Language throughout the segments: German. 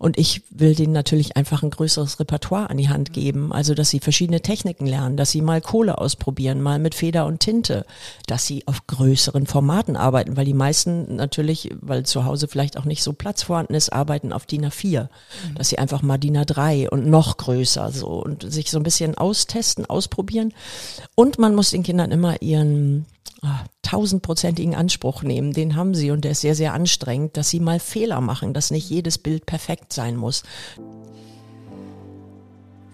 Und ich will denen natürlich einfach ein größeres Repertoire an die Hand geben. Also, dass sie verschiedene Techniken lernen, dass sie mal Kohle ausprobieren, mal mit Feder und Tinte, dass sie auf größeren Formaten arbeiten, weil die meisten natürlich, weil zu Hause vielleicht auch nicht so Platz vorhanden ist, arbeiten auf DIN A4. Mhm. Dass sie einfach mal DIN A3 und noch größer so und sich so ein bisschen austesten, ausprobieren. Und man muss den Kindern immer ihren tausendprozentigen Anspruch nehmen, den haben sie und der ist sehr, sehr anstrengend, dass sie mal Fehler machen, dass nicht jedes Bild perfekt sein muss.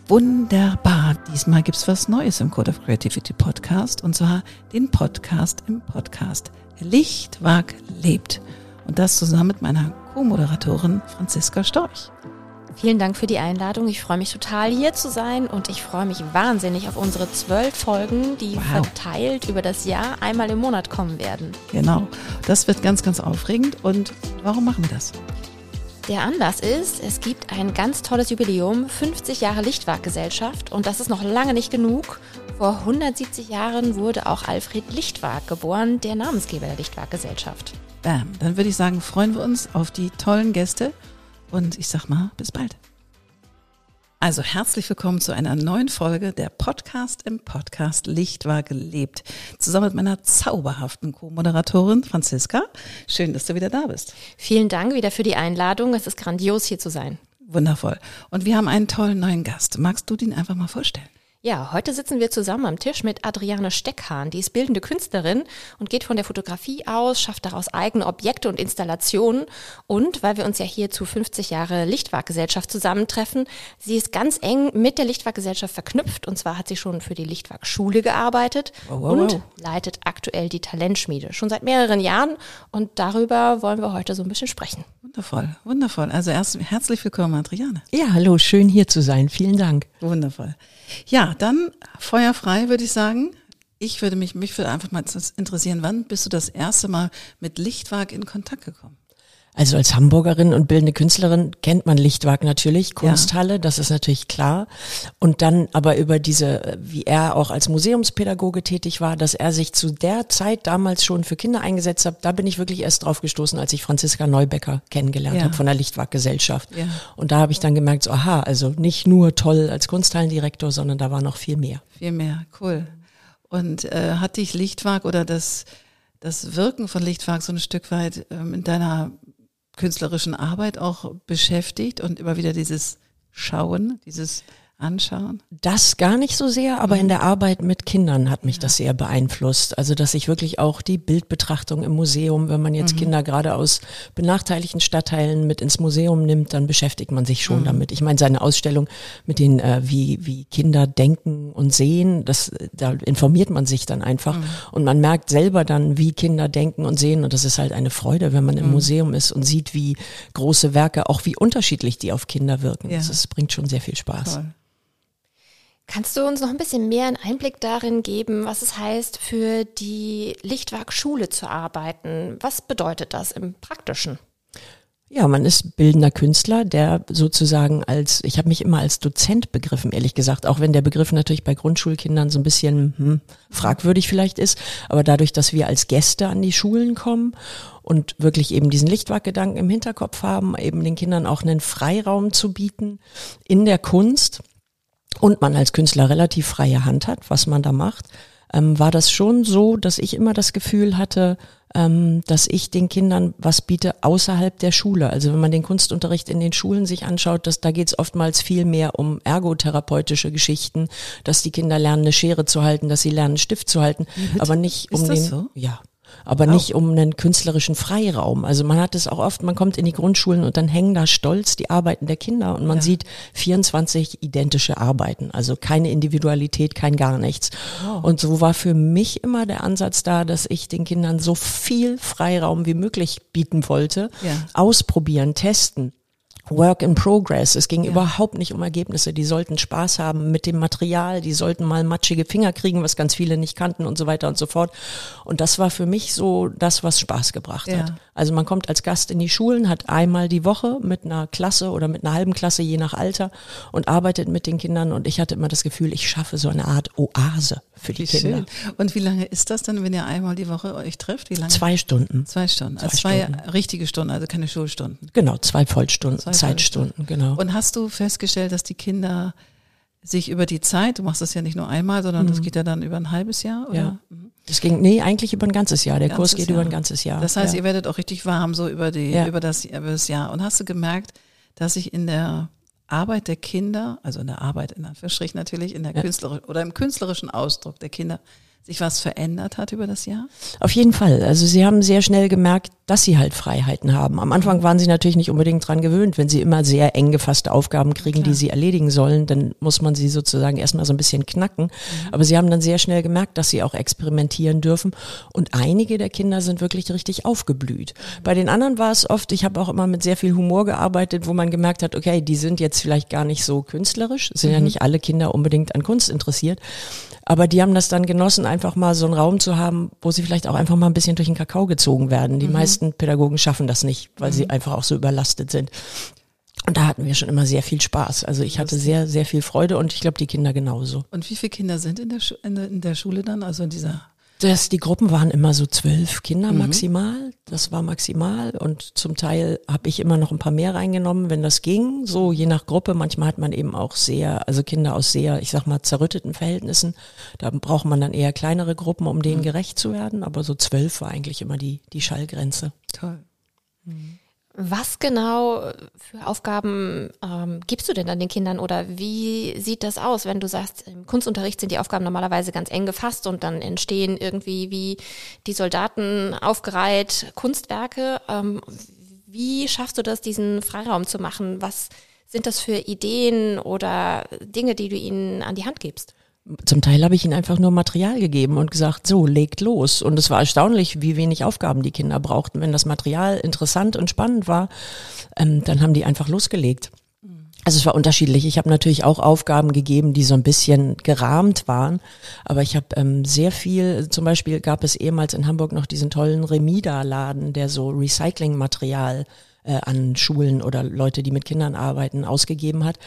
Wunderbar. Diesmal gibt's was Neues im Code of Creativity Podcast und zwar den Podcast im Podcast. Lichtwag lebt. Und das zusammen mit meiner Co-Moderatorin Franziska Storch. Vielen Dank für die Einladung. Ich freue mich total hier zu sein und ich freue mich wahnsinnig auf unsere zwölf Folgen, die wow. verteilt über das Jahr einmal im Monat kommen werden. Genau. Das wird ganz, ganz aufregend. Und warum machen wir das? Der Anlass ist, es gibt ein ganz tolles Jubiläum, 50 Jahre Lichtwag-Gesellschaft und das ist noch lange nicht genug. Vor 170 Jahren wurde auch Alfred Lichtwag geboren, der Namensgeber der Lichtwag-Gesellschaft. Bam, dann würde ich sagen, freuen wir uns auf die tollen Gäste und ich sag mal, bis bald. Also herzlich willkommen zu einer neuen Folge der Podcast im Podcast Licht war gelebt. Zusammen mit meiner zauberhaften Co-Moderatorin Franziska. Schön, dass du wieder da bist. Vielen Dank wieder für die Einladung. Es ist grandios hier zu sein. Wundervoll. Und wir haben einen tollen neuen Gast. Magst du den einfach mal vorstellen? Ja, heute sitzen wir zusammen am Tisch mit Adriane Steckhahn. Die ist bildende Künstlerin und geht von der Fotografie aus, schafft daraus eigene Objekte und Installationen. Und weil wir uns ja hier zu 50 Jahre Lichtwag-Gesellschaft zusammentreffen, sie ist ganz eng mit der Lichtwag-Gesellschaft verknüpft. Und zwar hat sie schon für die Lichtwag-Schule gearbeitet wow, wow, und wow. leitet aktuell die Talentschmiede. Schon seit mehreren Jahren. Und darüber wollen wir heute so ein bisschen sprechen. Wundervoll, wundervoll. Also erst herzlich willkommen, Adriane. Ja, hallo, schön hier zu sein. Vielen Dank. Wundervoll. Ja, dann feuerfrei würde ich sagen. Ich würde mich, mich würde einfach mal interessieren, wann bist du das erste Mal mit Lichtwag in Kontakt gekommen? Also als Hamburgerin und bildende Künstlerin kennt man Lichtwag natürlich, Kunsthalle, ja. das ist natürlich klar. Und dann aber über diese, wie er auch als Museumspädagoge tätig war, dass er sich zu der Zeit damals schon für Kinder eingesetzt hat, da bin ich wirklich erst drauf gestoßen, als ich Franziska Neubecker kennengelernt ja. habe von der Lichtwag Gesellschaft. Ja. Und da habe ich dann gemerkt, so, aha, also nicht nur toll als Kunsthallendirektor, sondern da war noch viel mehr. Viel mehr, cool. Und äh, hat dich Lichtwag oder das das Wirken von Lichtwag so ein Stück weit ähm, in deiner künstlerischen Arbeit auch beschäftigt und immer wieder dieses Schauen, dieses anschauen? Das gar nicht so sehr, aber mhm. in der Arbeit mit Kindern hat mich ja. das sehr beeinflusst. Also, dass ich wirklich auch die Bildbetrachtung im Museum, wenn man jetzt mhm. Kinder gerade aus benachteiligten Stadtteilen mit ins Museum nimmt, dann beschäftigt man sich schon mhm. damit. Ich meine, seine Ausstellung mit den, äh, wie, wie Kinder denken und sehen, das, da informiert man sich dann einfach mhm. und man merkt selber dann, wie Kinder denken und sehen und das ist halt eine Freude, wenn man im mhm. Museum ist und sieht, wie große Werke, auch wie unterschiedlich die auf Kinder wirken. Ja. Das, das bringt schon sehr viel Spaß. Toll. Kannst du uns noch ein bisschen mehr einen Einblick darin geben, was es heißt, für die Lichtwag-Schule zu arbeiten? Was bedeutet das im Praktischen? Ja, man ist bildender Künstler, der sozusagen als, ich habe mich immer als Dozent begriffen, ehrlich gesagt, auch wenn der Begriff natürlich bei Grundschulkindern so ein bisschen hm, fragwürdig vielleicht ist, aber dadurch, dass wir als Gäste an die Schulen kommen und wirklich eben diesen Lichtwag-Gedanken im Hinterkopf haben, eben den Kindern auch einen Freiraum zu bieten in der Kunst, und man als Künstler relativ freie Hand hat, was man da macht, ähm, war das schon so, dass ich immer das Gefühl hatte, ähm, dass ich den Kindern was biete außerhalb der Schule. Also wenn man den Kunstunterricht in den Schulen sich anschaut, dass, da geht es oftmals viel mehr um ergotherapeutische Geschichten, dass die Kinder lernen, eine Schere zu halten, dass sie lernen, einen Stift zu halten, aber nicht um den. So? Ja, aber nicht um einen künstlerischen Freiraum. Also man hat es auch oft, man kommt in die Grundschulen und dann hängen da stolz die Arbeiten der Kinder und man ja. sieht 24 identische Arbeiten, also keine Individualität, kein gar nichts. Oh. Und so war für mich immer der Ansatz da, dass ich den Kindern so viel Freiraum wie möglich bieten wollte, ja. ausprobieren, testen. Work in Progress. Es ging ja. überhaupt nicht um Ergebnisse. Die sollten Spaß haben mit dem Material, die sollten mal matschige Finger kriegen, was ganz viele nicht kannten und so weiter und so fort. Und das war für mich so das, was Spaß gebracht ja. hat. Also man kommt als Gast in die Schulen, hat einmal die Woche mit einer Klasse oder mit einer halben Klasse, je nach Alter, und arbeitet mit den Kindern. Und ich hatte immer das Gefühl, ich schaffe so eine Art Oase für die Wie Kinder. schön. Und wie lange ist das dann, wenn ihr einmal die Woche euch trefft? Wie lange? Zwei Stunden. Zwei Stunden. Also Zwei zwei, richtige Stunden, also keine Schulstunden. Genau, zwei Vollstunden, Zwei Zeitstunden, genau. Und hast du festgestellt, dass die Kinder sich über die Zeit, du machst das ja nicht nur einmal, sondern das geht ja dann über ein halbes Jahr, oder? Mhm. Ja. Das ging, nee, eigentlich über ein ganzes Jahr. Der Kurs Ganzes geht Jahr. über ein ganzes Jahr. Das heißt, ja. ihr werdet auch richtig warm so über die, Ja. über das, über das Jahr. Und hast du gemerkt, dass sich in der Arbeit der Kinder, also in der Arbeit in Anführungsstrichen natürlich, in der künstlerischen oder im künstlerischen Ausdruck der Kinder, sich was verändert hat über das Jahr? Auf jeden Fall. Also sie haben sehr schnell gemerkt, dass sie halt Freiheiten haben. Am Anfang waren sie natürlich nicht unbedingt dran gewöhnt. Wenn sie immer sehr eng gefasste Aufgaben kriegen, die sie erledigen sollen, dann muss man sie sozusagen erstmal so ein bisschen knacken. Aber sie haben dann sehr schnell gemerkt, dass sie auch experimentieren dürfen. Und einige der Kinder sind wirklich richtig aufgeblüht. Bei den anderen war es oft, ich habe auch immer mit sehr viel Humor gearbeitet, wo man gemerkt hat, okay, die sind jetzt vielleicht gar nicht so künstlerisch, sind ja nicht alle Kinder unbedingt an Kunst interessiert. Aber die haben das dann genossen, einfach mal so einen Raum zu haben, wo sie vielleicht auch einfach mal ein bisschen durch den Kakao gezogen werden. Die meisten Pädagogen schaffen das nicht, weil sie einfach auch so überlastet sind. Und da hatten wir schon immer sehr viel Spaß. Also ich hatte sehr, sehr viel Freude und ich glaube, die Kinder genauso. Und wie viele Kinder sind in der, Schu in der Schule dann, also in dieser Das, die Gruppen waren immer so zwölf Kinder maximal. Das war maximal. Und zum Teil habe ich immer noch ein paar mehr reingenommen, wenn das ging. So je nach Gruppe. Manchmal hat man eben auch sehr, also Kinder aus sehr, ich sag mal, zerrütteten Verhältnissen. Da braucht man dann eher kleinere Gruppen, um denen gerecht zu werden. Aber so zwölf war eigentlich immer die, die Schallgrenze. Toll. Was genau für Aufgaben ähm, gibst du denn dann den Kindern oder wie sieht das aus, wenn du sagst, im Kunstunterricht sind die Aufgaben normalerweise ganz eng gefasst und dann entstehen irgendwie wie die Soldaten aufgereiht Kunstwerke. Ähm, wie schaffst du das, diesen Freiraum zu machen? Was sind das für Ideen oder Dinge, die du ihnen an die Hand gibst? Zum Teil habe ich ihnen einfach nur Material gegeben und gesagt, so, legt los. Und es war erstaunlich, wie wenig Aufgaben die Kinder brauchten. Wenn das Material interessant und spannend war, ähm, dann haben die einfach losgelegt. Also es war unterschiedlich. Ich habe natürlich auch Aufgaben gegeben, die so ein bisschen gerahmt waren. Aber ich habe ähm, sehr viel, zum Beispiel gab es ehemals in Hamburg noch diesen tollen Remida-Laden, der so Recyclingmaterial äh, an Schulen oder Leute, die mit Kindern arbeiten, ausgegeben hat.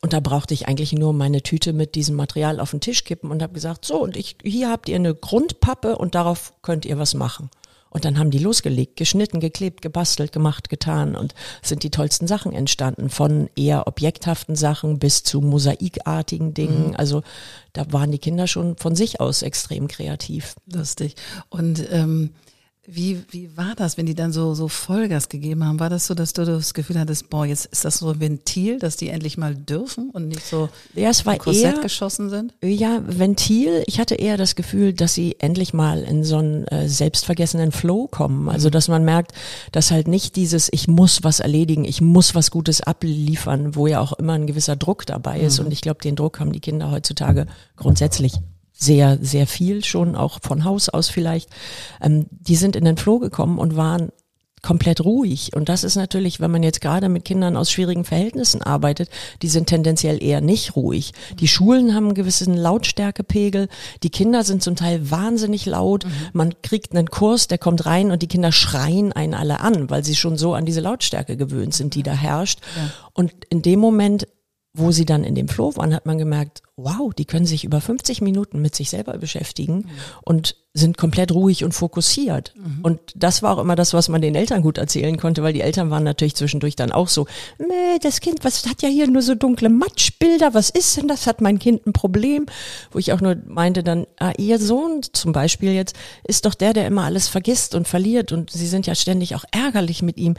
Und da brauchte ich eigentlich nur meine Tüte mit diesem Material auf den Tisch kippen und habe gesagt, so, und ich, hier habt ihr eine Grundpappe und darauf könnt ihr was machen. Und dann haben die losgelegt, geschnitten, geklebt, gebastelt, gemacht, getan und sind die tollsten Sachen entstanden, von eher objekthaften Sachen bis zu mosaikartigen Dingen. Also da waren die Kinder schon von sich aus extrem kreativ. Lustig. Und ähm, wie, wie war das, wenn die dann so, so Vollgas gegeben haben? War das so, dass du das Gefühl hattest, boah, jetzt ist das so ein Ventil, dass die endlich mal dürfen und nicht so Ja, es war Korsett eher geschossen sind? Ja, Ventil. Ich hatte eher das Gefühl, dass sie endlich mal in so einen äh, selbstvergessenen Flow kommen. Also, dass man merkt, dass halt nicht dieses, ich muss was erledigen, ich muss was Gutes abliefern, wo ja auch immer ein gewisser Druck dabei ist. Und ich glaube, den Druck haben die Kinder heutzutage grundsätzlich sehr, sehr viel schon, auch von Haus aus vielleicht. Ähm, die sind in den Flow gekommen und waren komplett ruhig. Und das ist natürlich, wenn man jetzt gerade mit Kindern aus schwierigen Verhältnissen arbeitet, die sind tendenziell eher nicht ruhig. Die Schulen haben einen gewissen Lautstärkepegel. Die Kinder sind zum Teil wahnsinnig laut. Man kriegt einen Kurs, der kommt rein und die Kinder schreien einen alle an, weil sie schon so an diese Lautstärke gewöhnt sind, die da herrscht. Und in dem Moment wo sie dann in dem Flow waren, hat man gemerkt, wow, die können sich über 50 Minuten mit sich selber beschäftigen und sind komplett ruhig und fokussiert. Und das war auch immer das, was man den Eltern gut erzählen konnte, weil die Eltern waren natürlich zwischendurch dann auch so, das Kind, was hat ja hier nur so dunkle Matschbilder, was ist denn das? Hat mein Kind ein Problem? Wo ich auch nur meinte dann, ah, ihr Sohn zum Beispiel jetzt ist doch der, der immer alles vergisst und verliert und sie sind ja ständig auch ärgerlich mit ihm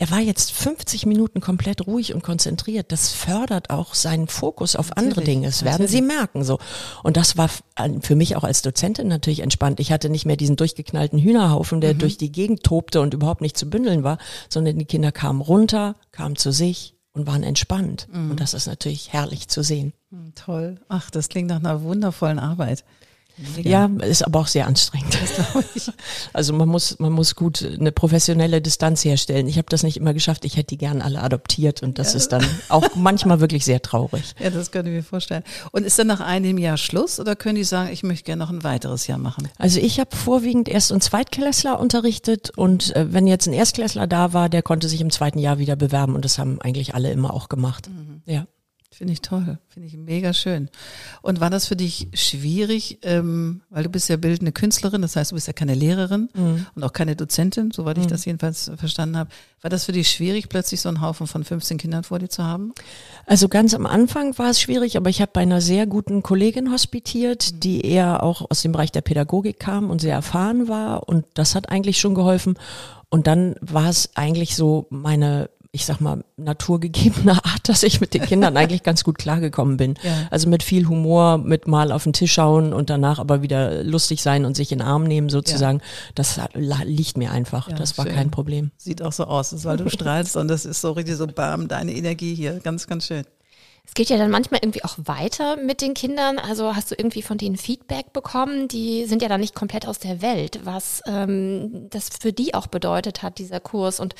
er war jetzt 50 Minuten komplett ruhig und konzentriert. Das fördert auch seinen Fokus auf andere Natürlich, Dinge. Das werden natürlich. Sie merken so. Und das war für mich auch als Dozentin natürlich entspannt. Ich hatte nicht mehr diesen durchgeknallten Hühnerhaufen, der durch die Gegend tobte und überhaupt nicht zu bündeln war, sondern die Kinder kamen runter, kamen zu sich und waren entspannt. Und das ist natürlich herrlich zu sehen. Hm, Toll. Ach, das klingt nach einer wundervollen Arbeit. Ja, ist aber auch sehr anstrengend. Also man muss, man muss gut eine professionelle Distanz herstellen. Ich habe das nicht immer geschafft. Ich hätte die gern alle adoptiert und das ist dann auch manchmal wirklich sehr traurig. Ja, das könnte ich mir vorstellen. Und ist dann nach einem Jahr Schluss oder können die sagen, ich möchte gerne noch ein weiteres Jahr machen? Also ich habe vorwiegend Erst- und Zweitklässler unterrichtet und äh, wenn jetzt ein Erstklässler da war, der konnte sich im zweiten Jahr wieder bewerben und das haben eigentlich alle immer auch gemacht. Ja. Finde ich toll, finde ich mega schön. Und war das für dich schwierig, ähm, weil du bist ja bildende Künstlerin, das heißt, du bist ja keine Lehrerin und auch keine Dozentin, soweit ich das jedenfalls verstanden habe. War das für dich schwierig, plötzlich so einen Haufen von 15 Kindern vor dir zu haben? Also ganz am Anfang war es schwierig, aber ich habe bei einer sehr guten Kollegin hospitiert, die eher auch aus dem Bereich der Pädagogik kam und sehr erfahren war und das hat eigentlich schon geholfen. Und dann war es eigentlich so meine ich sag mal, naturgegebene Art, dass ich mit den Kindern eigentlich ganz gut klargekommen bin. Ja. Also mit viel Humor, mit mal auf den Tisch schauen und danach aber wieder lustig sein und sich in den Arm nehmen sozusagen. Das la- liegt mir einfach. Ja, das war schön. kein Problem. Sieht auch so aus, das weil du strahlst und das ist so richtig so bam, deine Energie hier, ganz, ganz schön. Es geht ja dann manchmal irgendwie auch weiter mit den Kindern. Also hast du irgendwie von denen Feedback bekommen? Die sind ja dann nicht komplett aus der Welt, was ähm, das für die auch bedeutet hat, dieser Kurs. Und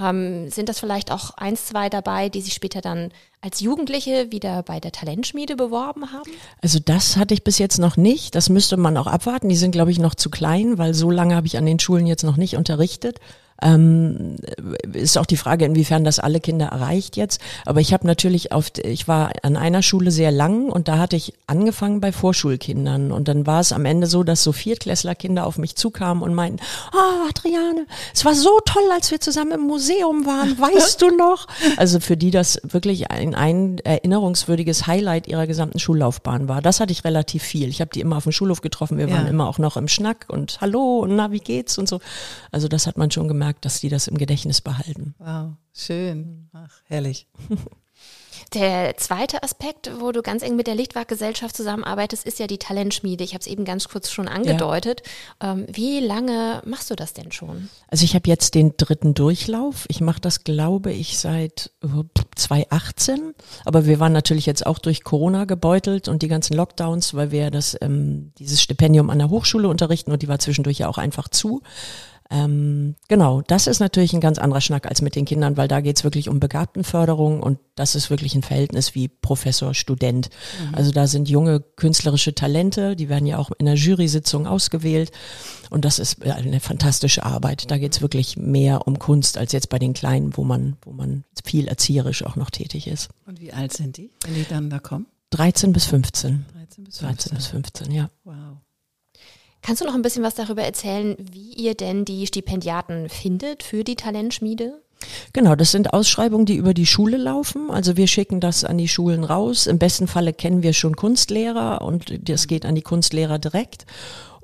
ähm, sind das vielleicht auch eins, zwei dabei, die sich später dann als Jugendliche wieder bei der Talentschmiede beworben haben? Also das hatte ich bis jetzt noch nicht. Das müsste man auch abwarten. Die sind, glaube ich, noch zu klein, weil so lange habe ich an den Schulen jetzt noch nicht unterrichtet. Ähm, ist auch die Frage, inwiefern das alle Kinder erreicht jetzt. Aber ich habe natürlich auf, ich war an einer Schule sehr lang und da hatte ich angefangen bei Vorschulkindern und dann war es am Ende so, dass so Viertklässlerkinder auf mich zukamen und meinten, ah, Adriane, es war so toll, als wir zusammen im Museum waren, weißt du noch? Also für die das wirklich ein, ein erinnerungswürdiges Highlight ihrer gesamten Schullaufbahn war. Das hatte ich relativ viel. Ich habe die immer auf dem Schulhof getroffen, wir Ja. waren immer auch noch im Schnack und Hallo und na, wie geht's und so. Also das hat man schon gemerkt, dass die das im Gedächtnis behalten. Wow, schön. Ach, herrlich. Der zweite Aspekt, wo du ganz eng mit der Lichtwag-Gesellschaft zusammenarbeitest, ist ja die Talentschmiede. Ich habe es eben ganz kurz schon angedeutet. Ähm, wie lange machst du das denn schon? Also ich habe jetzt den dritten Durchlauf. Ich mache das, glaube ich, seit äh, 2018. Aber wir waren natürlich jetzt auch durch Corona gebeutelt und die ganzen Lockdowns, weil wir das ähm, dieses Stipendium an der Hochschule unterrichten und die war zwischendurch ja auch einfach zu. Ähm, genau, das ist natürlich ein ganz anderer Schnack als mit den Kindern, weil da geht's wirklich um Begabtenförderung und das ist wirklich ein Verhältnis wie Professor, Student. Also da sind junge künstlerische Talente, die werden ja auch in der Jury-Sitzung ausgewählt und das ist äh, eine fantastische Arbeit. Da geht's wirklich mehr um Kunst als jetzt bei den Kleinen, wo man, wo man viel erzieherisch auch noch tätig ist. Und wie alt sind die, wenn die dann da kommen? 13 bis 15. 13 bis 13 15. bis 15, ja. Wow. Kannst du noch ein bisschen was darüber erzählen, wie ihr denn die Stipendiaten findet für die Talentschmiede? Genau, das sind Ausschreibungen, die über die Schule laufen. Also wir schicken das an die Schulen raus. Im besten Falle kennen wir schon Kunstlehrer und das geht an die Kunstlehrer direkt.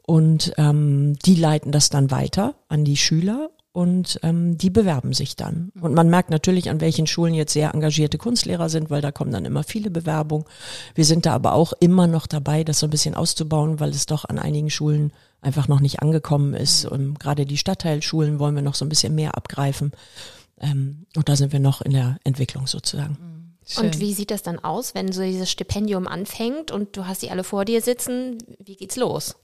Und ähm, die leiten das dann weiter an die Schüler und ähm, die bewerben sich dann. Und man merkt natürlich, an welchen Schulen jetzt sehr engagierte Kunstlehrer sind, weil da kommen dann immer viele Bewerbungen. Wir sind da aber auch immer noch dabei, das so ein bisschen auszubauen, weil es doch an einigen Schulen einfach noch nicht angekommen ist. Und gerade die Stadtteilschulen wollen wir noch so ein bisschen mehr abgreifen. Ähm, und da sind wir noch in der Entwicklung sozusagen. Schön. Und wie sieht das dann aus, wenn so dieses Stipendium anfängt und du hast sie alle vor dir sitzen? Wie geht's los?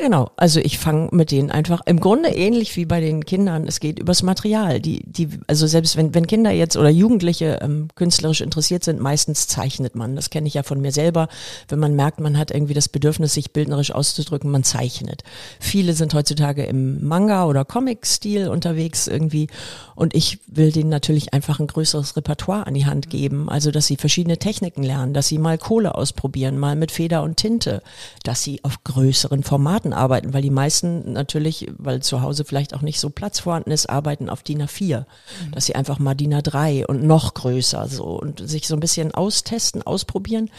Genau, also ich fange mit denen einfach im Grunde ähnlich wie bei den Kindern. Es geht übers Material. Die, die, also selbst wenn, wenn Kinder jetzt oder Jugendliche ähm, künstlerisch interessiert sind, meistens zeichnet man. Das kenne ich ja von mir selber. Wenn man merkt, man hat irgendwie das Bedürfnis, sich bildnerisch auszudrücken, man zeichnet. Viele sind heutzutage im Manga- oder Comic-Stil unterwegs irgendwie. Und ich will denen natürlich einfach ein größeres Repertoire an die Hand geben. Also, dass sie verschiedene Techniken lernen, dass sie mal Kohle ausprobieren, mal mit Feder und Tinte, dass sie auf größeren Formaten arbeiten, weil die meisten natürlich, weil zu Hause vielleicht auch nicht so Platz vorhanden ist, arbeiten auf DIN A4. Dass sie einfach mal DIN A3 und noch größer so und sich so ein bisschen austesten, ausprobieren.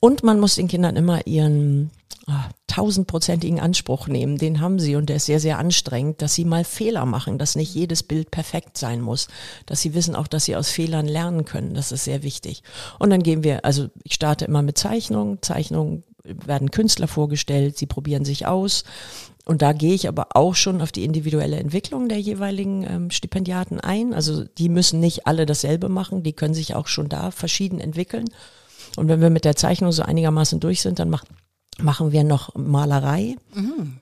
Und man muss den Kindern immer ihren ah, tausendprozentigen Anspruch nehmen, den haben sie und der ist sehr, sehr anstrengend, dass sie mal Fehler machen, dass nicht jedes Bild perfekt sein muss, dass sie wissen auch, dass sie aus Fehlern lernen können, das ist sehr wichtig. Und dann gehen wir, also ich starte immer mit Zeichnungen, Zeichnungen werden Künstler vorgestellt, sie probieren sich aus. Und da gehe ich aber auch schon auf die individuelle Entwicklung der jeweiligen ähm, Stipendiaten ein. Also die müssen nicht alle dasselbe machen, die können sich auch schon da verschieden entwickeln. Und wenn wir mit der Zeichnung so einigermaßen durch sind, dann macht machen wir noch Malerei.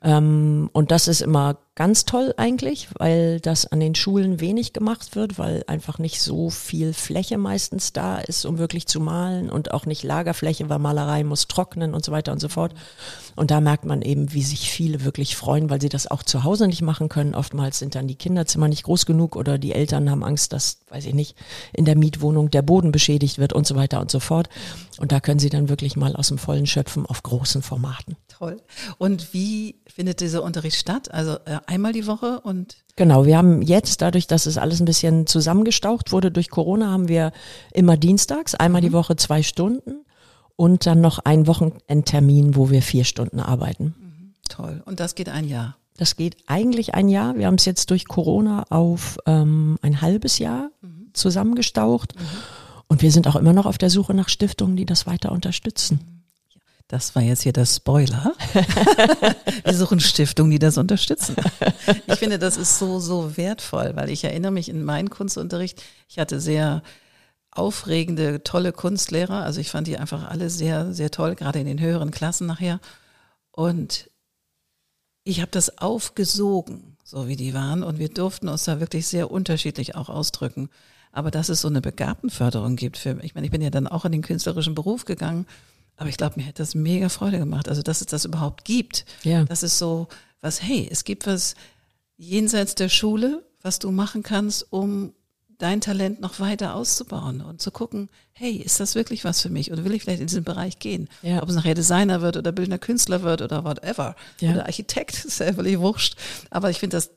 Ähm, und das ist immer ganz toll eigentlich, weil das an den Schulen wenig gemacht wird, weil einfach nicht so viel Fläche meistens da ist, um wirklich zu malen und auch nicht Lagerfläche, weil Malerei muss trocknen und so weiter und so fort. Und da merkt man eben, wie sich viele wirklich freuen, weil sie das auch zu Hause nicht machen können. Oftmals sind dann die Kinderzimmer nicht groß genug oder die Eltern haben Angst, dass, weiß ich nicht, in der Mietwohnung der Boden beschädigt wird und so weiter und so fort. Und da können sie dann wirklich mal aus dem Vollen schöpfen auf großen Formaten. Toll. Und wie findet dieser Unterricht statt? Also äh, einmal die Woche und Genau, wir haben jetzt, dadurch, dass es alles ein bisschen zusammengestaucht wurde durch Corona, haben wir immer dienstags, einmal die Woche zwei Stunden und dann noch einen Wochenendtermin, wo wir vier Stunden arbeiten. toll. Und das geht ein Jahr. Das geht eigentlich ein Jahr. Wir haben es jetzt durch Corona auf ähm, ein halbes Jahr zusammengestaucht. Und wir sind auch immer noch auf der Suche nach Stiftungen, die das weiter unterstützen. Das war jetzt hier der Spoiler. Wir suchen Stiftungen, die das unterstützen. Ich finde, das ist so, so wertvoll, weil ich erinnere mich in meinen Kunstunterricht, ich hatte sehr aufregende, tolle Kunstlehrer. Also ich fand die einfach alle sehr, sehr toll, gerade in den höheren Klassen nachher. Und ich habe das aufgesogen, so wie die waren. Und wir durften uns da wirklich sehr unterschiedlich auch ausdrücken. Aber dass es so eine Begabtenförderung gibt für, ich meine, ich bin ja dann auch in den künstlerischen Beruf gegangen, aber ich glaube, mir hätte das mega Freude gemacht. Also, dass es das überhaupt gibt. Ja. Das ist so was, hey, es gibt was jenseits der Schule, was du machen kannst, um dein Talent noch weiter auszubauen und zu gucken, hey, ist das wirklich was für mich oder will ich vielleicht in diesen Bereich gehen? Ja. Ob es nachher Designer wird oder bildender Künstler wird oder whatever. Ja. Oder Architekt, ist ja völlig wurscht. Aber ich finde das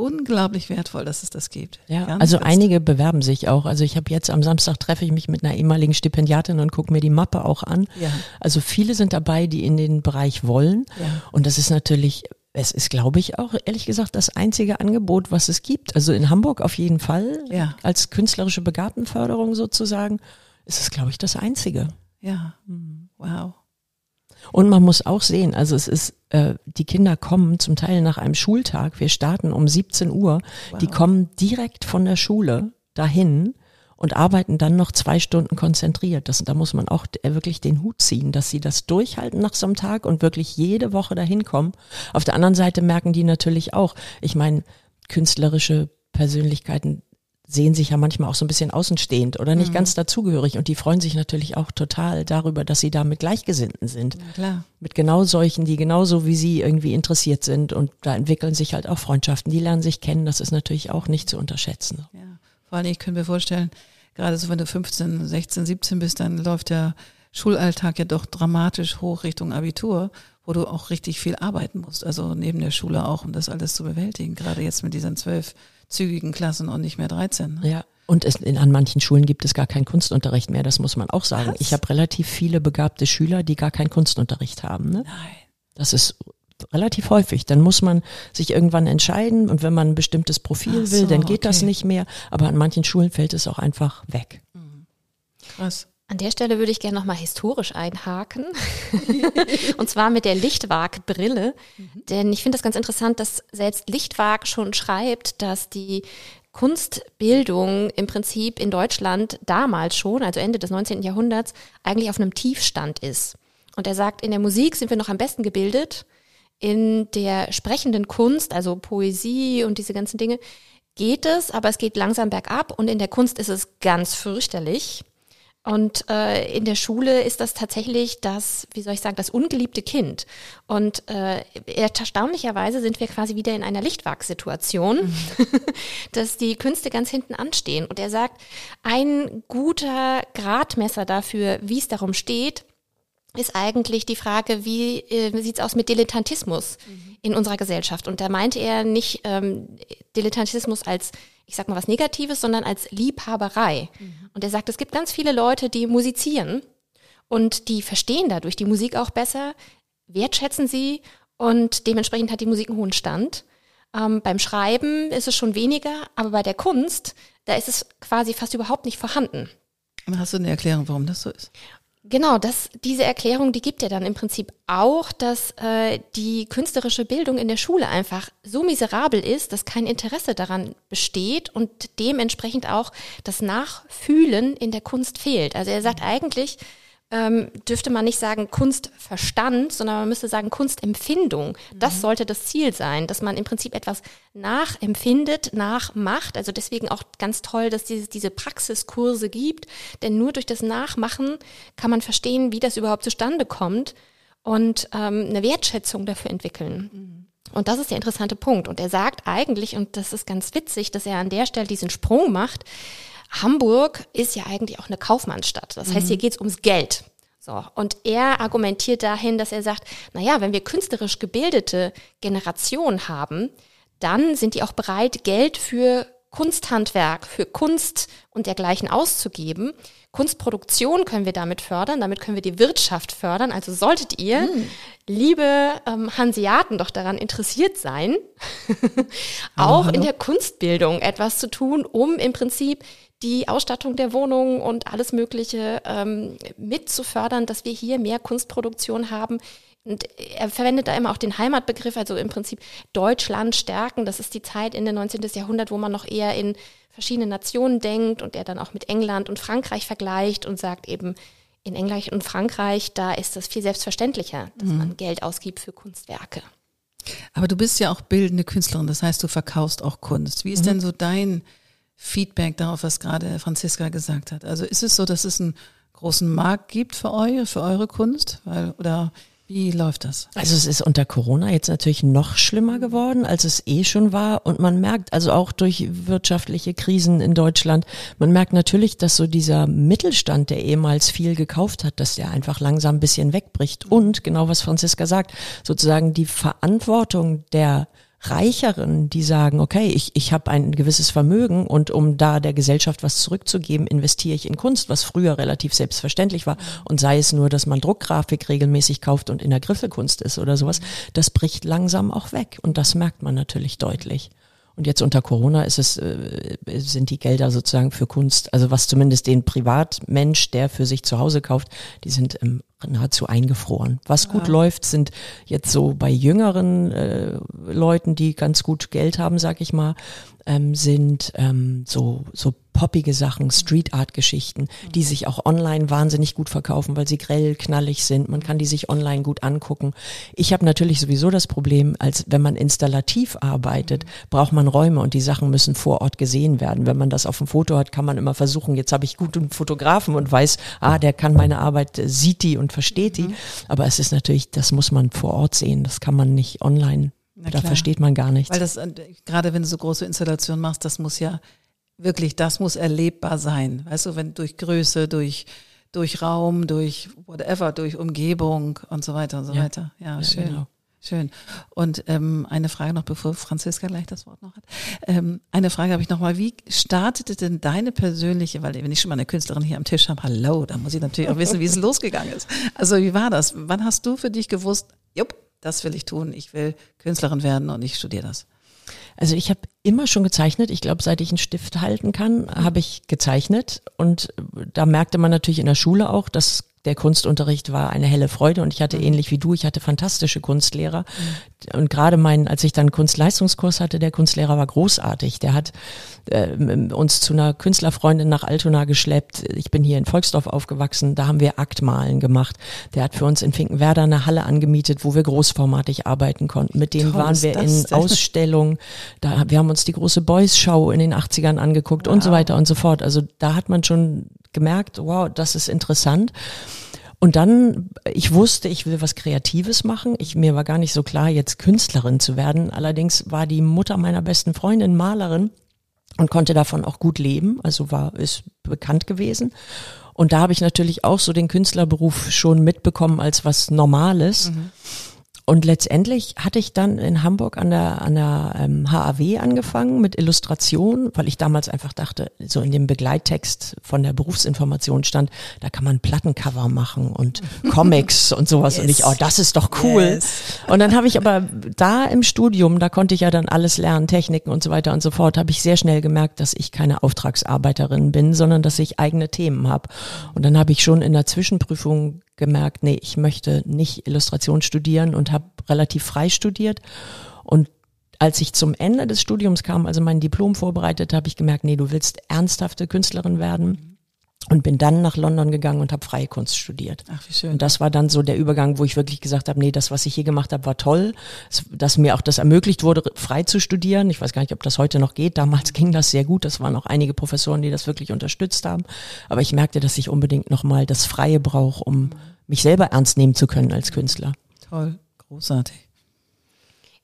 unglaublich wertvoll, dass es das gibt. Ja, Ganz, also ganz einige bewerben sich auch. Also ich habe jetzt am Samstag treffe ich mich mit einer ehemaligen Stipendiatin und gucke mir die Mappe auch an. Ja. Also viele sind dabei, die in den Bereich wollen. Ja. Und das ist natürlich, es ist, glaube ich, auch ehrlich gesagt das einzige Angebot, was es gibt. Also in Hamburg auf jeden Fall Ja. als künstlerische Begabtenförderung sozusagen ist es, glaube ich, das einzige. Ja. Mhm. Wow. Und man muss auch sehen, also es ist, äh, die Kinder kommen zum Teil nach einem Schultag, wir starten um 17 Uhr, die kommen direkt von der Schule dahin und arbeiten dann noch zwei Stunden konzentriert. Das, da muss man auch äh, wirklich den Hut ziehen, dass sie das durchhalten nach so einem Tag und wirklich jede Woche dahin kommen. Auf der anderen Seite merken die natürlich auch, ich meine, künstlerische Persönlichkeiten sehen sich ja manchmal auch so ein bisschen außenstehend oder nicht ganz dazugehörig und die freuen sich natürlich auch total darüber, dass sie da mit Gleichgesinnten sind Klar. mit genau solchen, die genauso wie sie irgendwie interessiert sind und da entwickeln sich halt auch Freundschaften, die lernen sich kennen, das ist natürlich auch nicht zu unterschätzen. Ja. Vor allem, ich könnte mir vorstellen, gerade so wenn du 15, 16, 17 bist, dann läuft der Schulalltag ja doch dramatisch hoch Richtung Abitur, wo du auch richtig viel arbeiten musst. Also neben der Schule auch, um das alles zu bewältigen. Gerade jetzt mit diesen zwölf zügigen Klassen und nicht mehr 13. ne? Ja. Und es, in, an manchen Schulen gibt es gar keinen Kunstunterricht mehr, das muss man auch sagen. Was? Ich habe relativ viele begabte Schüler, die gar keinen Kunstunterricht haben. Ne? Nein. Das ist relativ häufig. Dann muss man sich irgendwann entscheiden und wenn man ein bestimmtes Profil Ach will, so, dann geht das okay. nicht mehr. Aber an manchen Schulen fällt es auch einfach weg. Krass. An der Stelle würde ich gerne nochmal historisch einhaken. und zwar mit der Lichtwag-Brille. Denn ich finde das ganz interessant, dass selbst Lichtwag schon schreibt, dass die Kunstbildung im Prinzip in Deutschland damals schon, also Ende des 19. Jahrhunderts, eigentlich auf einem Tiefstand ist. Und er sagt, in der Musik sind wir noch am besten gebildet. In der sprechenden Kunst, also Poesie und diese ganzen Dinge, geht es, aber es geht langsam bergab. Und in der Kunst ist es ganz fürchterlich. Und äh, in der Schule ist das tatsächlich das, wie soll ich sagen, das ungeliebte Kind. Und äh, erstaunlicherweise sind wir quasi wieder in einer Lichtwag-Situation, dass die Künste ganz hinten anstehen. Und er sagt, ein guter Gradmesser dafür, wie es darum steht, ist eigentlich die Frage, wie äh, sieht's aus mit Dilettantismus in unserer Gesellschaft? Und da meinte er nicht ähm, Dilettantismus als, ich sag mal was Negatives, sondern als Liebhaberei. Und er sagt, es gibt ganz viele Leute, die musizieren und die verstehen dadurch die Musik auch besser, wertschätzen sie und dementsprechend hat die Musik einen hohen Stand. Ähm, beim Schreiben ist es schon weniger, aber bei der Kunst, da ist es quasi fast überhaupt nicht vorhanden. Hast du eine Erklärung, warum das so ist? Genau, das, diese Erklärung, die gibt ja dann im Prinzip auch, dass äh, die künstlerische Bildung in der Schule einfach so miserabel ist, dass kein Interesse daran besteht und dementsprechend auch das Nachfühlen in der Kunst fehlt. Also er sagt eigentlich, ähm, dürfte man nicht sagen Kunstverstand, sondern man müsste sagen Kunstempfindung. Das mhm. sollte das Ziel sein, dass man im Prinzip etwas nachempfindet, nachmacht. Also deswegen auch ganz toll, dass diese, diese Praxiskurse gibt, denn nur durch das Nachmachen kann man verstehen, wie das überhaupt zustande kommt und ähm, eine Wertschätzung dafür entwickeln. Mhm. Und das ist der interessante Punkt. Und er sagt eigentlich, und das ist ganz witzig, dass er an der Stelle diesen Sprung macht, Hamburg ist ja eigentlich auch eine Kaufmannsstadt. Das heißt, hier mhm. geht es ums Geld. So. Und er argumentiert dahin, dass er sagt, na ja, wenn wir künstlerisch gebildete Generationen haben, dann sind die auch bereit, Geld für Kunsthandwerk, für Kunst und dergleichen auszugeben. Kunstproduktion können wir damit fördern, damit können wir die Wirtschaft fördern. Also solltet ihr, mm. liebe ähm, Hanseaten, doch daran interessiert sein, auch hallo. in der Kunstbildung etwas zu tun, um im Prinzip die Ausstattung der Wohnung und alles Mögliche ähm, mit zu fördern, dass wir hier mehr Kunstproduktion haben. Und er verwendet da immer auch den Heimatbegriff, also im Prinzip Deutschland stärken. Das ist die Zeit in den 19. Jahrhundert, wo man noch eher in verschiedene Nationen denkt und er dann auch mit England und Frankreich vergleicht und sagt eben, in England und Frankreich, da ist das viel selbstverständlicher, dass mhm. man Geld ausgibt für Kunstwerke. Aber du bist ja auch bildende Künstlerin, das heißt, du verkaufst auch Kunst. Wie ist mhm. denn so dein Feedback darauf, was gerade Franziska gesagt hat. Also ist es so, dass es einen großen Markt gibt für euch, für eure Kunst? Weil, oder wie läuft das? Also es ist unter Corona jetzt natürlich noch schlimmer geworden, als es eh schon war. Und man merkt, also auch durch wirtschaftliche Krisen in Deutschland, man merkt natürlich, dass so dieser Mittelstand, der ehemals viel gekauft hat, dass der einfach langsam ein bisschen wegbricht. Und genau was Franziska sagt, sozusagen die Verantwortung der Reicheren, die sagen, okay, ich, ich habe ein gewisses Vermögen und um da der Gesellschaft was zurückzugeben, investiere ich in Kunst, was früher relativ selbstverständlich war. Und sei es nur, dass man Druckgrafik regelmäßig kauft und in der Griffelkunst ist oder sowas, das bricht langsam auch weg. Und das merkt man natürlich deutlich. Und jetzt unter Corona ist es, äh, sind die Gelder sozusagen für Kunst, also was zumindest den Privatmensch, der für sich zu Hause kauft, die sind im nahezu eingefroren. Was gut ja. läuft, sind jetzt so bei jüngeren äh, Leuten, die ganz gut Geld haben, sag ich mal, ähm, sind ähm, so, so poppige Sachen, Street Art Geschichten, die sich auch online wahnsinnig gut verkaufen, weil sie grell, knallig sind. Man kann die sich online gut angucken. Ich habe natürlich sowieso das Problem, als wenn man installativ arbeitet, braucht man Räume und die Sachen müssen vor Ort gesehen werden. Wenn man das auf dem Foto hat, kann man immer versuchen, jetzt habe ich guten Fotografen und weiß, ah, der kann meine Arbeit, äh, sieht die und versteht die. Mhm. Aber es ist natürlich, das muss man vor Ort sehen. Das kann man nicht online da versteht man gar nichts. Weil das, äh, gerade wenn du so große Installationen machst, das muss ja wirklich, das muss erlebbar sein. Weißt du, wenn durch Größe, durch, durch Raum, durch whatever, durch Umgebung und so weiter und so ja. weiter. Ja, ja schön. Genau. Schön. Und ähm, eine Frage noch, bevor Franziska gleich das Wort noch hat. Ähm, eine Frage habe ich noch mal. Wie startete denn deine persönliche, weil wenn ich schon mal eine Künstlerin hier am Tisch habe, hallo, da muss ich natürlich auch wissen, wie es losgegangen ist. Also wie war das? Wann hast du für dich gewusst, jupp, das will ich tun, ich will Künstlerin werden und ich studiere das? Also ich habe immer schon gezeichnet. Ich glaube, seit ich einen Stift halten kann, habe ich gezeichnet. Und da merkte man natürlich in der Schule auch, dass der Kunstunterricht war eine helle Freude und ich hatte mhm. ähnlich wie du, ich hatte fantastische Kunstlehrer. Mhm. Und gerade mein, als ich dann Kunstleistungskurs hatte, der Kunstlehrer war großartig. Der hat äh, uns zu einer Künstlerfreundin nach Altona geschleppt. Ich bin hier in Volksdorf aufgewachsen, da haben wir Aktmalen gemacht. Der hat für uns in Finkenwerder eine Halle angemietet, wo wir großformatig arbeiten konnten. Mit dem waren wir in Ausstellungen. Da, wir haben uns die große Boys Show in den 80ern angeguckt wow. und so weiter und so fort. Also da hat man schon gemerkt, wow, das ist interessant. Und dann, ich wusste, ich will was Kreatives machen. Ich, mir war gar nicht so klar, jetzt Künstlerin zu werden. Allerdings war die Mutter meiner besten Freundin Malerin und konnte davon auch gut leben. Also war, ist bekannt gewesen. Und da habe ich natürlich auch so den Künstlerberuf schon mitbekommen als was Normales. Mhm. Und letztendlich hatte ich dann in Hamburg an der, an der ähm, HAW angefangen mit Illustration, weil ich damals einfach dachte, so in dem Begleittext von der Berufsinformation stand, da kann man Plattencover machen und Comics und sowas. Yes. Und ich, oh, das ist doch cool. Yes. Und dann habe ich aber da im Studium, da konnte ich ja dann alles lernen, Techniken und so weiter und so fort, habe ich sehr schnell gemerkt, dass ich keine Auftragsarbeiterin bin, sondern dass ich eigene Themen habe. Und dann habe ich schon in der Zwischenprüfung gemerkt, nee, ich möchte nicht Illustration studieren und habe relativ frei studiert. Und als ich zum Ende des Studiums kam, also mein Diplom vorbereitet, habe ich gemerkt, nee, du willst ernsthafte Künstlerin werden. Und bin dann nach London gegangen und habe freie Kunst studiert. Ach, wie schön. Und das war dann so der Übergang, wo ich wirklich gesagt habe, nee, das, was ich hier gemacht habe, war toll, dass mir auch das ermöglicht wurde, frei zu studieren. Ich weiß gar nicht, ob das heute noch geht. Damals ging das sehr gut. Das waren auch einige Professoren, die das wirklich unterstützt haben. Aber ich merkte, dass ich unbedingt nochmal das Freie brauche, um mich selber ernst nehmen zu können als Künstler. Toll, großartig.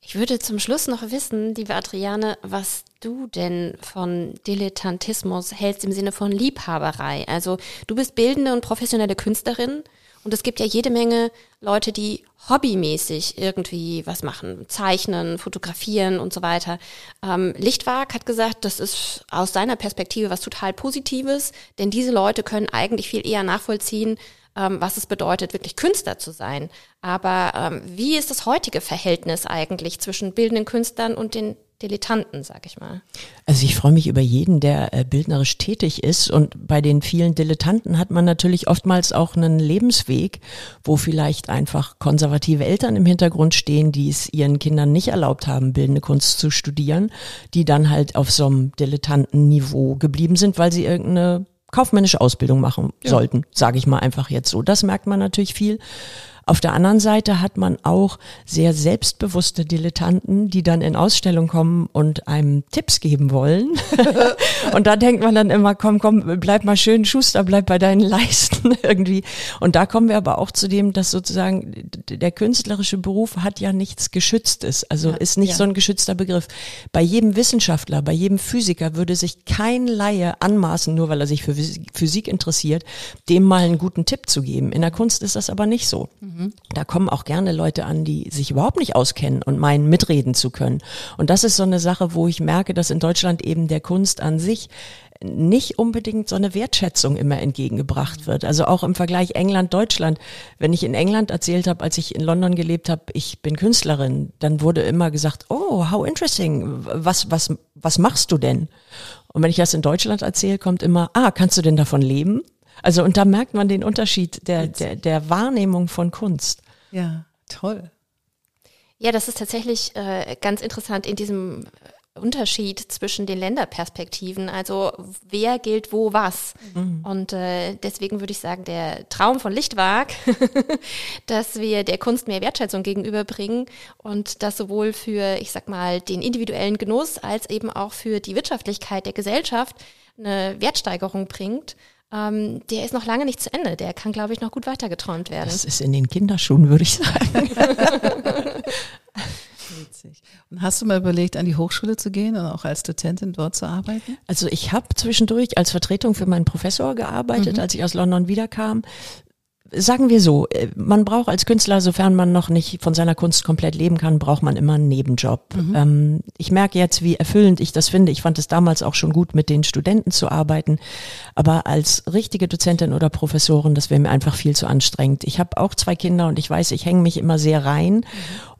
Ich würde zum Schluss noch wissen, liebe Adriane, was du denn von Dilettantismus hältst im Sinne von Liebhaberei. Also du bist bildende und professionelle Künstlerin und es gibt ja jede Menge Leute, die hobbymäßig irgendwie was machen, zeichnen, fotografieren und so weiter. Ähm, Lichtwag hat gesagt, das ist aus seiner Perspektive was total Positives, denn diese Leute können eigentlich viel eher nachvollziehen, ähm, was es bedeutet, wirklich Künstler zu sein. Aber ähm, wie ist das heutige Verhältnis eigentlich zwischen bildenden Künstlern und den Dilettanten, sag ich mal. Also ich freue mich über jeden, der äh, bildnerisch tätig ist. Und bei den vielen Dilettanten hat man natürlich oftmals auch einen Lebensweg, wo vielleicht einfach konservative Eltern im Hintergrund stehen, die es ihren Kindern nicht erlaubt haben, bildende Kunst zu studieren, die dann halt auf so einem Dilettantenniveau geblieben sind, weil sie irgendeine kaufmännische Ausbildung machen ja. sollten, sage ich mal einfach jetzt so. Das merkt man natürlich viel. Auf der anderen Seite hat man auch sehr selbstbewusste Dilettanten, die dann in Ausstellung kommen und einem Tipps geben wollen. und da denkt man dann immer, komm, komm, bleib mal schön, Schuster, bleib bei deinen Leisten irgendwie. Und da kommen wir aber auch zu dem, dass sozusagen der künstlerische Beruf hat ja nichts Geschütztes, also ja, ist nicht ja. so ein geschützter Begriff. Bei jedem Wissenschaftler, bei jedem Physiker würde sich kein Laie anmaßen, nur weil er sich für Physik interessiert, dem mal einen guten Tipp zu geben. In der Kunst ist das aber nicht so. Mhm. Da kommen auch gerne Leute an, die sich überhaupt nicht auskennen und meinen, mitreden zu können. Und das ist so eine Sache, wo ich merke, dass in Deutschland eben der Kunst an sich nicht unbedingt so eine Wertschätzung immer entgegengebracht wird. Also auch im Vergleich England-Deutschland. Wenn ich in England erzählt habe, als ich in London gelebt habe, ich bin Künstlerin, dann wurde immer gesagt, oh, how interesting, was, was, was machst du denn? Und wenn ich das in Deutschland erzähle, kommt immer, ah, kannst du denn davon leben? Also und da merkt man den Unterschied der, der, der Wahrnehmung von Kunst. Ja, toll. Ja, das ist tatsächlich äh, ganz interessant in diesem Unterschied zwischen den Länderperspektiven. Also wer gilt wo was. Mhm. Und äh, deswegen würde ich sagen, der Traum von Lichtwag, dass wir der Kunst mehr Wertschätzung gegenüberbringen und das sowohl für, ich sag mal, den individuellen Genuss als eben auch für die Wirtschaftlichkeit der Gesellschaft eine Wertsteigerung bringt ähm, der ist noch lange nicht zu Ende. Der kann, glaube ich, noch gut weitergeträumt werden. Das ist in den Kinderschuhen, würde ich sagen. Witzig. Und hast du mal überlegt, an die Hochschule zu gehen und auch als Dozentin dort zu arbeiten? Also ich habe zwischendurch als Vertretung für meinen Professor gearbeitet, mhm. als ich aus London wiederkam sagen wir so, äh, man braucht als Künstler, sofern man noch nicht von seiner Kunst komplett leben kann, braucht man immer einen Nebenjob. Mhm. Ähm, ich merke jetzt, wie erfüllend ich das finde. Ich fand es damals auch schon gut, mit den Studenten zu arbeiten. Aber als richtige Dozentin oder Professorin, das wäre mir einfach viel zu anstrengend. Ich habe auch zwei Kinder und ich weiß, ich hänge mich immer sehr rein. Mhm.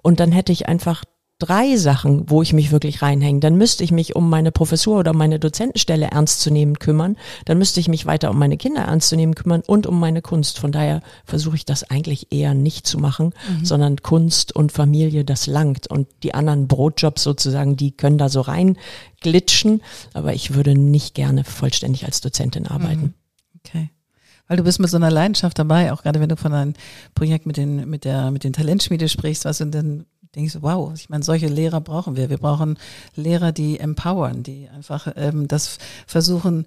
Und dann hätte ich einfach drei Sachen, wo ich mich wirklich reinhänge. Dann müsste ich mich um meine Professur oder meine Dozentenstelle ernst zu nehmen kümmern. Dann müsste ich mich weiter um meine Kinder ernst zu nehmen kümmern und um meine Kunst. Von daher versuche ich das eigentlich eher nicht zu machen, mhm. sondern Kunst und Familie, das langt. Und die anderen Brotjobs sozusagen, die können da so rein glitschen. Aber ich würde nicht gerne vollständig als Dozentin arbeiten. Mhm. Okay weil du bist mit so einer Leidenschaft dabei, auch gerade wenn du von einem Projekt mit den mit der mit den Talentschmiede sprichst, was sind denn denke ich so, wow, ich meine, solche Lehrer brauchen wir. Wir brauchen Lehrer, die empowern, die einfach ähm, das versuchen,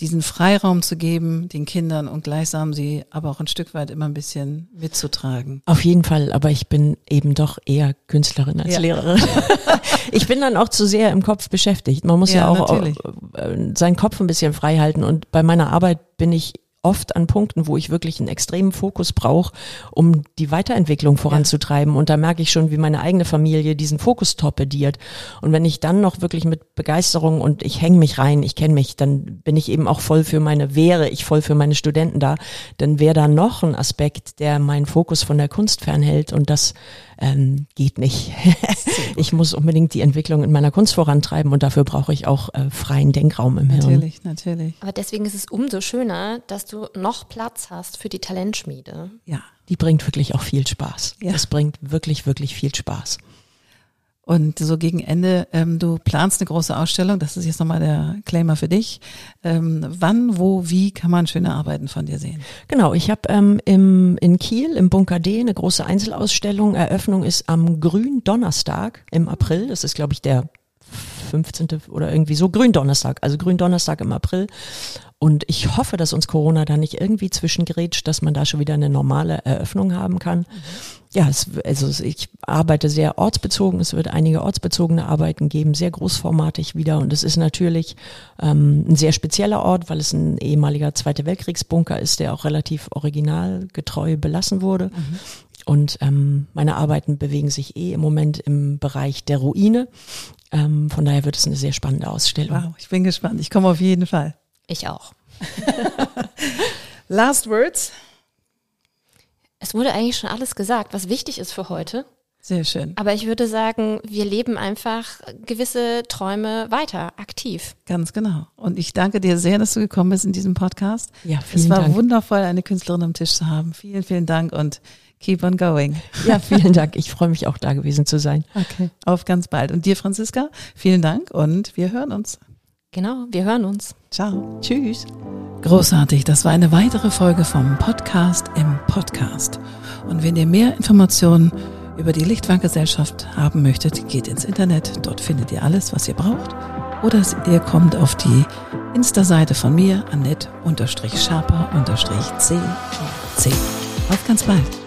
diesen Freiraum zu geben den Kindern und gleichsam sie aber auch ein Stück weit immer ein bisschen mitzutragen. Auf jeden Fall, aber ich bin eben doch eher Künstlerin als ja. Lehrerin. ich bin dann auch zu sehr im Kopf beschäftigt. Man muss ja, ja auch, auch äh, seinen Kopf ein bisschen frei halten und bei meiner Arbeit bin ich oft an Punkten, wo ich wirklich einen extremen Fokus brauche, um die Weiterentwicklung voranzutreiben. Und da merke ich schon, wie meine eigene Familie diesen Fokus torpediert. Und wenn ich dann noch wirklich mit Begeisterung und ich hänge mich rein, ich kenne mich, dann bin ich eben auch voll für meine, wäre ich voll für meine Studenten da, dann wäre da noch ein Aspekt, der meinen Fokus von der Kunst fernhält. Und das ähm, geht nicht. ich muss unbedingt die Entwicklung in meiner Kunst vorantreiben und dafür brauche ich auch äh, freien Denkraum im Hirn. Natürlich, natürlich. Aber deswegen ist es umso schöner, dass du noch Platz hast für die Talentschmiede. Ja. Die bringt wirklich auch viel Spaß. Ja. Das bringt wirklich, wirklich viel Spaß. Und so gegen Ende, ähm, du planst eine große Ausstellung, das ist jetzt nochmal der Claimer für dich. Ähm, wann, wo, wie kann man schöne Arbeiten von dir sehen? Genau, ich habe ähm, im, in Kiel im Bunker D eine große Einzelausstellung. Eröffnung ist am Gründonnerstag im April. Das ist, glaube ich, der 15. oder irgendwie so Gründonnerstag, also Gründonnerstag im April. Und ich hoffe, dass uns Corona da nicht irgendwie zwischengrätscht, dass man da schon wieder eine normale Eröffnung haben kann. Mhm. Ja, es, also ich arbeite sehr ortsbezogen. Es wird einige ortsbezogene Arbeiten geben, sehr großformatig wieder. Und es ist natürlich ähm, ein sehr spezieller Ort, weil es ein ehemaliger Zweite Weltkriegsbunker ist, der auch relativ originalgetreu belassen wurde. Mhm. Und ähm, meine Arbeiten bewegen sich eh im Moment im Bereich der Ruine. Ähm, von daher wird es eine sehr spannende Ausstellung. Wow, ich bin gespannt. Ich komme auf jeden Fall. Ich auch. Last words. Es wurde eigentlich schon alles gesagt, was wichtig ist für heute. Sehr schön. Aber ich würde sagen, wir leben einfach gewisse Träume weiter, aktiv. Ganz genau. Und ich danke dir sehr, dass du gekommen bist in diesem Podcast. Ja, vielen Es war Dank. wundervoll, eine Künstlerin am Tisch zu haben. Vielen, vielen Dank und keep on going. Ja, vielen Dank. Ich freue mich auch da gewesen zu sein. Okay. Auf ganz bald. Und dir, Franziska, vielen Dank und wir hören uns. Genau, wir hören uns. Ciao. Tschüss. Großartig. Das war eine weitere Folge vom Podcast im Podcast. Und wenn ihr mehr Informationen über die Lichtwanggesellschaft haben möchtet, geht ins Internet. Dort findet ihr alles, was ihr braucht. Oder ihr kommt auf die Insta-Seite von mir, annette-sharper-c. Auf ganz bald.